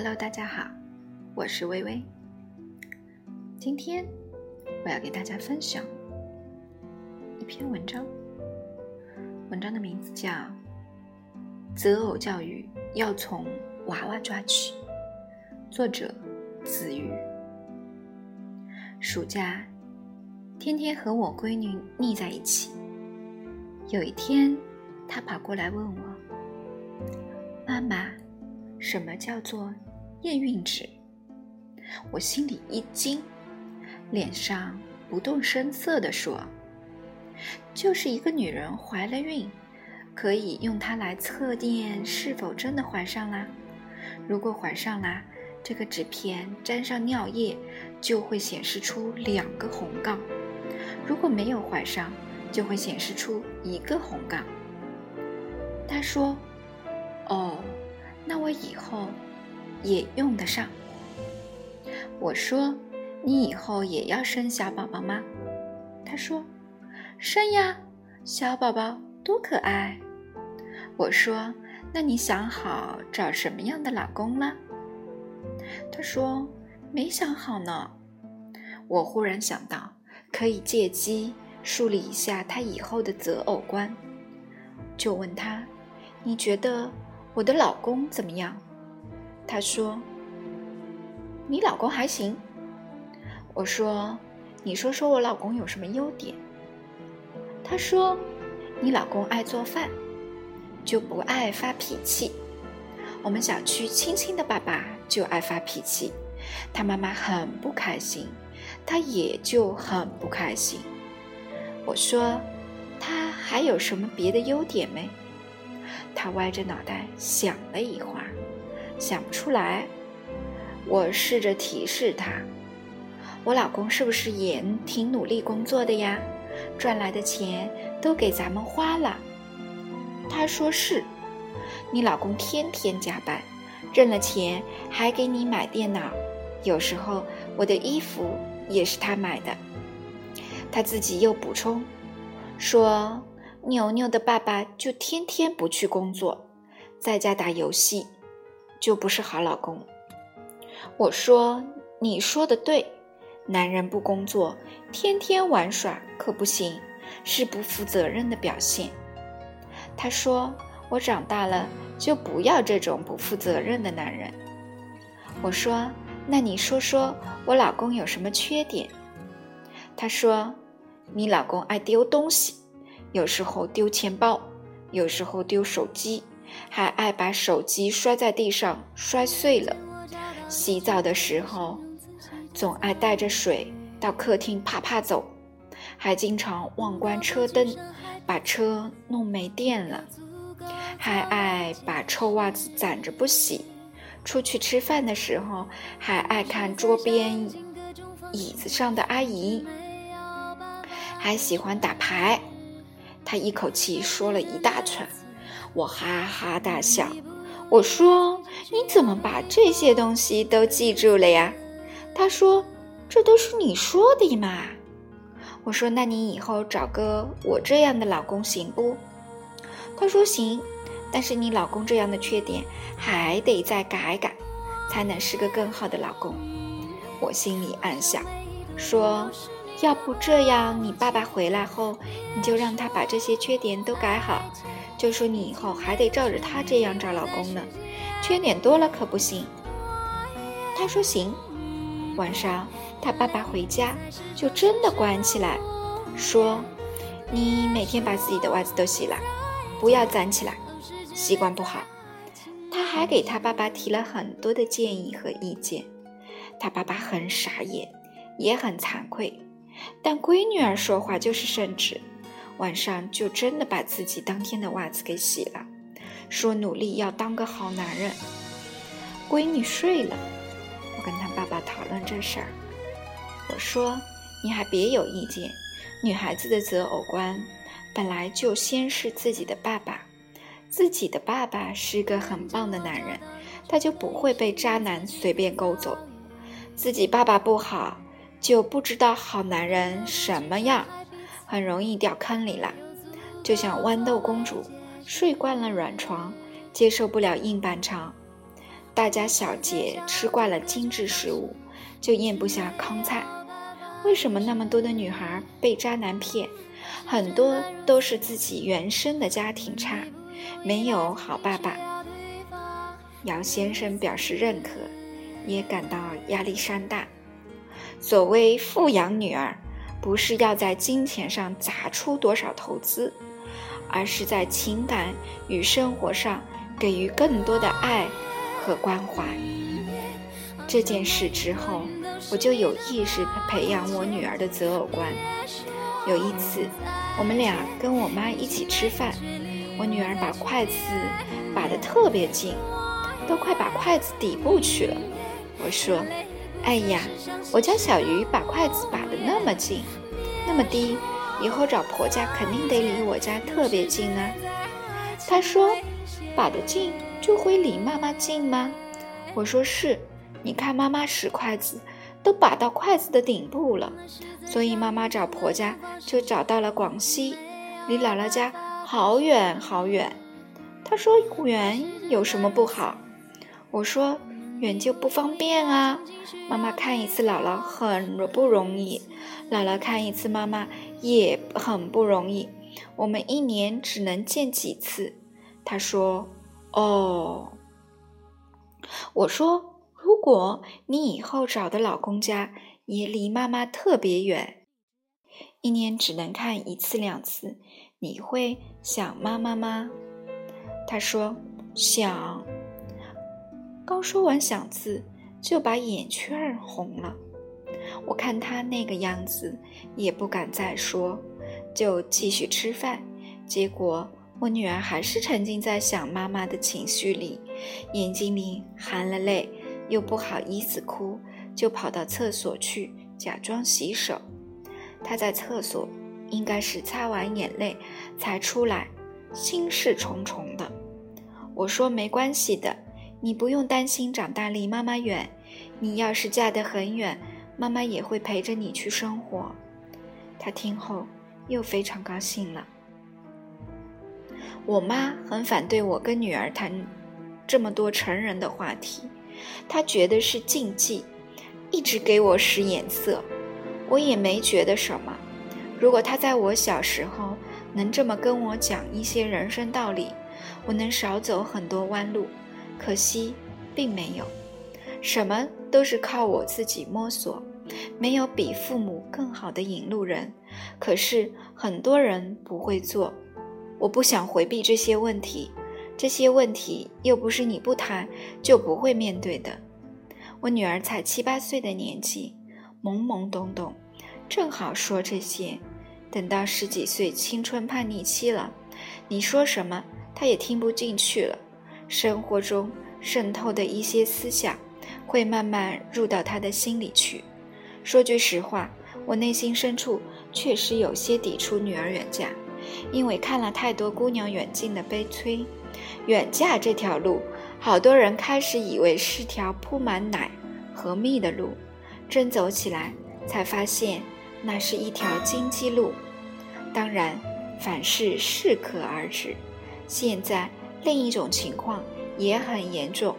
Hello，大家好，我是微微。今天我要给大家分享一篇文章，文章的名字叫《择偶教育要从娃娃抓起》，作者子瑜。暑假天天和我闺女腻在一起，有一天她跑过来问我：“妈妈。”什么叫做验孕纸？我心里一惊，脸上不动声色地说：“就是一个女人怀了孕，可以用它来测验是否真的怀上啦。如果怀上啦，这个纸片沾上尿液，就会显示出两个红杠；如果没有怀上，就会显示出一个红杠。”他说：“哦。”那我以后也用得上。我说：“你以后也要生小宝宝吗？”他说：“生呀，小宝宝多可爱。”我说：“那你想好找什么样的老公了？”他说：“没想好呢。”我忽然想到，可以借机树立一下他以后的择偶观，就问他：“你觉得？”我的老公怎么样？他说：“你老公还行。”我说：“你说说我老公有什么优点？”他说：“你老公爱做饭，就不爱发脾气。我们小区青青的爸爸就爱发脾气，他妈妈很不开心，他也就很不开心。”我说：“他还有什么别的优点没？”他歪着脑袋想了一会儿，想不出来。我试着提示他：“我老公是不是也挺努力工作的呀？赚来的钱都给咱们花了。”他说：“是。”你老公天天加班，挣了钱还给你买电脑，有时候我的衣服也是他买的。他自己又补充说。牛牛的爸爸就天天不去工作，在家打游戏，就不是好老公。我说：“你说的对，男人不工作，天天玩耍可不行，是不负责任的表现。”他说：“我长大了就不要这种不负责任的男人。”我说：“那你说说我老公有什么缺点？”他说：“你老公爱丢东西。”有时候丢钱包，有时候丢手机，还爱把手机摔在地上摔碎了。洗澡的时候，总爱带着水到客厅啪啪走，还经常忘关车灯，把车弄没电了。还爱把臭袜子攒着不洗。出去吃饭的时候，还爱看桌边椅子上的阿姨。还喜欢打牌。他一口气说了一大串，我哈哈大笑。我说：“你怎么把这些东西都记住了呀？”他说：“这都是你说的嘛。”我说：“那你以后找个我这样的老公行不？”他说：“行，但是你老公这样的缺点还得再改改，才能是个更好的老公。”我心里暗想，说。要不这样，你爸爸回来后，你就让他把这些缺点都改好，就说你以后还得照着他这样找老公呢，缺点多了可不行。他说行。晚上他爸爸回家，就真的关起来，说：“你每天把自己的袜子都洗了，不要攒起来，习惯不好。”他还给他爸爸提了很多的建议和意见，他爸爸很傻眼，也很惭愧。但闺女儿说话就是圣旨，晚上就真的把自己当天的袜子给洗了，说努力要当个好男人。闺女睡了，我跟她爸爸讨论这事儿，我说你还别有意见，女孩子的择偶观本来就先是自己的爸爸，自己的爸爸是个很棒的男人，他就不会被渣男随便勾走，自己爸爸不好。就不知道好男人什么样，很容易掉坑里了。就像豌豆公主睡惯了软床，接受不了硬板床。大家小姐吃惯了精致食物，就咽不下糠菜。为什么那么多的女孩被渣男骗？很多都是自己原生的家庭差，没有好爸爸。姚先生表示认可，也感到压力山大。所谓富养女儿，不是要在金钱上砸出多少投资，而是在情感与生活上给予更多的爱和关怀。这件事之后，我就有意识培养我女儿的择偶观。有一次，我们俩跟我妈一起吃饭，我女儿把筷子把得特别近，都快把筷子底部去了。我说。哎呀，我家小鱼把筷子把的那么近，那么低，以后找婆家肯定得离我家特别近啊。他说，把得近就会离妈妈近吗？我说是，你看妈妈使筷子都把到筷子的顶部了，所以妈妈找婆家就找到了广西，离姥姥家好远好远。他说远有什么不好？我说。远就不方便啊！妈妈看一次姥姥很不容易，姥姥看一次妈妈也很不容易。我们一年只能见几次。他说：“哦。”我说：“如果你以后找的老公家也离妈妈特别远，一年只能看一次两次，你会想妈妈吗？”他说：“想。”刚说完“想”字，就把眼圈红了。我看他那个样子，也不敢再说，就继续吃饭。结果我女儿还是沉浸在想妈妈的情绪里，眼睛里含了泪，又不好意思哭，就跑到厕所去假装洗手。她在厕所应该是擦完眼泪才出来，心事重重的。我说没关系的。你不用担心长大离妈妈远，你要是嫁得很远，妈妈也会陪着你去生活。他听后又非常高兴了。我妈很反对我跟女儿谈这么多成人的话题，她觉得是禁忌，一直给我使眼色。我也没觉得什么。如果她在我小时候能这么跟我讲一些人生道理，我能少走很多弯路。可惜，并没有，什么都是靠我自己摸索，没有比父母更好的引路人。可是很多人不会做，我不想回避这些问题，这些问题又不是你不谈就不会面对的。我女儿才七八岁的年纪，懵懵懂懂，正好说这些。等到十几岁青春叛逆期了，你说什么，她也听不进去了。生活中渗透的一些思想，会慢慢入到他的心里去。说句实话，我内心深处确实有些抵触女儿远嫁，因为看了太多姑娘远近的悲催。远嫁这条路，好多人开始以为是条铺满奶和蜜的路，真走起来才发现那是一条荆棘路。当然，凡事适可而止。现在。另一种情况也很严重，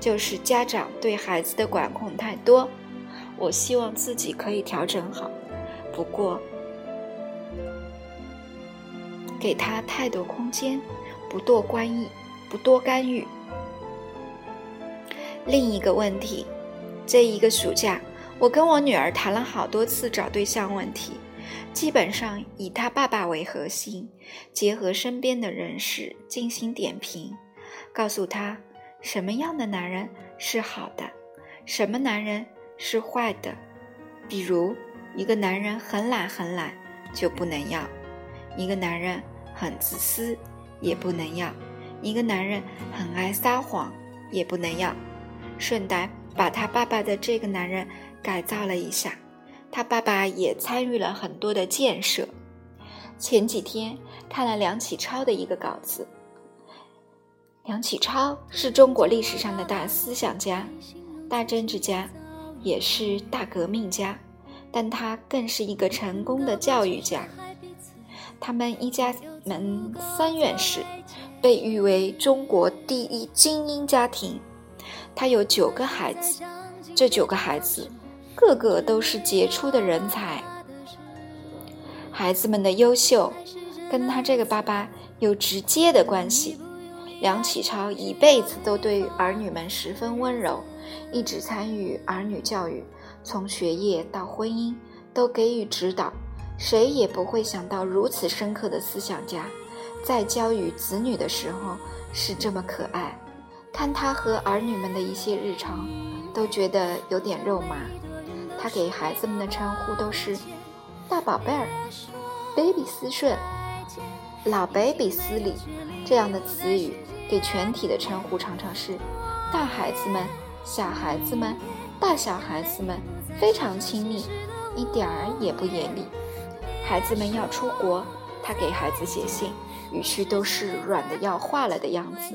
就是家长对孩子的管控太多。我希望自己可以调整好，不过给他太多空间，不多干预，不多干预。另一个问题，这一个暑假，我跟我女儿谈了好多次找对象问题。基本上以他爸爸为核心，结合身边的人士进行点评，告诉他什么样的男人是好的，什么男人是坏的。比如，一个男人很懒很懒就不能要；一个男人很自私也不能要；一个男人很爱撒谎也不能要。顺带把他爸爸的这个男人改造了一下。他爸爸也参与了很多的建设。前几天看了梁启超的一个稿子。梁启超是中国历史上的大思想家、大政治家，也是大革命家，但他更是一个成功的教育家。他们一家门三院士，被誉为中国第一精英家庭。他有九个孩子，这九个孩子个个都是杰出的人才。孩子们的优秀，跟他这个爸爸有直接的关系。梁启超一辈子都对儿女们十分温柔，一直参与儿女教育，从学业到婚姻都给予指导。谁也不会想到，如此深刻的思想家，在教育子女的时候是这么可爱。看他和儿女们的一些日常，都觉得有点肉麻。他给孩子们的称呼都是“大宝贝儿”、“baby 思顺”、“老 baby 思礼”这样的词语。给全体的称呼常常是“大孩子们”、“小孩子们”、“大小孩子们”，非常亲密，一点儿也不严厉。孩子们要出国，他给孩子写信，语气都是软的要化了的样子。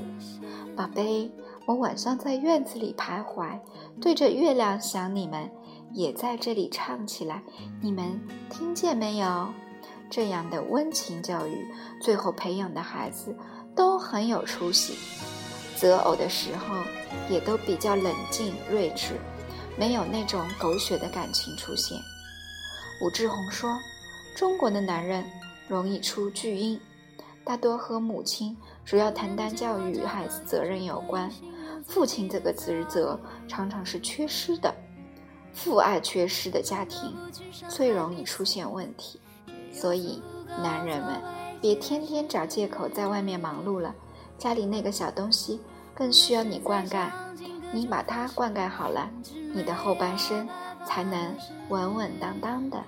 宝贝，我晚上在院子里徘徊，对着月亮想你们，也在这里唱起来，你们听见没有？这样的温情教育，最后培养的孩子都很有出息，择偶的时候也都比较冷静睿智，没有那种狗血的感情出现。武志红说：“中国的男人容易出巨婴，大多和母亲主要承担教育孩子责任有关，父亲这个职责常常是缺失的，父爱缺失的家庭最容易出现问题。”所以，男人们别天天找借口在外面忙碌了，家里那个小东西更需要你灌溉。你把它灌溉好了，你的后半生才能稳稳当当的。